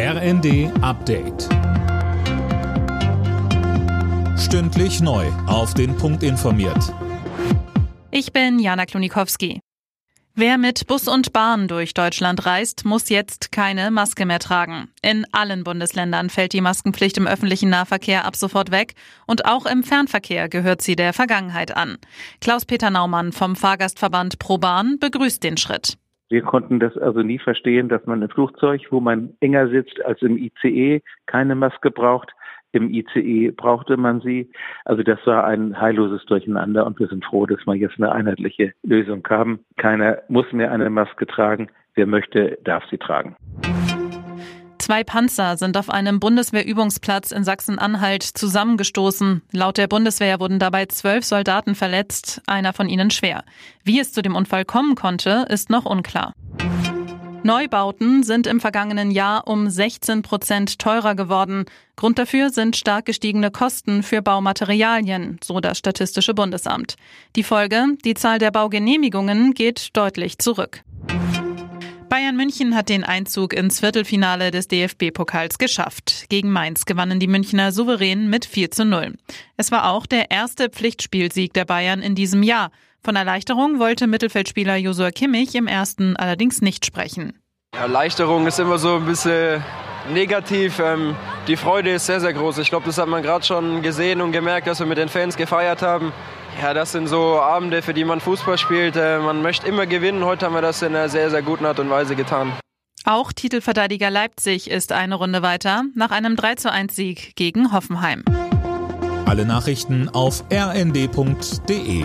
RND Update. Stündlich neu. Auf den Punkt informiert. Ich bin Jana Klonikowski. Wer mit Bus und Bahn durch Deutschland reist, muss jetzt keine Maske mehr tragen. In allen Bundesländern fällt die Maskenpflicht im öffentlichen Nahverkehr ab sofort weg und auch im Fernverkehr gehört sie der Vergangenheit an. Klaus-Peter Naumann vom Fahrgastverband ProBahn begrüßt den Schritt. Wir konnten das also nie verstehen, dass man im Flugzeug, wo man enger sitzt als im ICE, keine Maske braucht. Im ICE brauchte man sie. Also das war ein heilloses Durcheinander und wir sind froh, dass wir jetzt eine einheitliche Lösung haben. Keiner muss mehr eine Maske tragen. Wer möchte, darf sie tragen. Zwei Panzer sind auf einem Bundeswehrübungsplatz in Sachsen-Anhalt zusammengestoßen. Laut der Bundeswehr wurden dabei zwölf Soldaten verletzt, einer von ihnen schwer. Wie es zu dem Unfall kommen konnte, ist noch unklar. Neubauten sind im vergangenen Jahr um 16 Prozent teurer geworden. Grund dafür sind stark gestiegene Kosten für Baumaterialien, so das Statistische Bundesamt. Die Folge, die Zahl der Baugenehmigungen geht deutlich zurück. Bayern München hat den Einzug ins Viertelfinale des DFB-Pokals geschafft. Gegen Mainz gewannen die Münchner souverän mit 4 zu 0. Es war auch der erste Pflichtspielsieg der Bayern in diesem Jahr. Von Erleichterung wollte Mittelfeldspieler Josua Kimmich im ersten allerdings nicht sprechen. Erleichterung ist immer so ein bisschen negativ. Ähm, die Freude ist sehr, sehr groß. Ich glaube, das hat man gerade schon gesehen und gemerkt, dass wir mit den Fans gefeiert haben. Ja, das sind so Abende, für die man Fußball spielt. Äh, man möchte immer gewinnen. Heute haben wir das in einer sehr, sehr guten Art und Weise getan. Auch Titelverteidiger Leipzig ist eine Runde weiter nach einem 3:1 Sieg gegen Hoffenheim. Alle Nachrichten auf rnd.de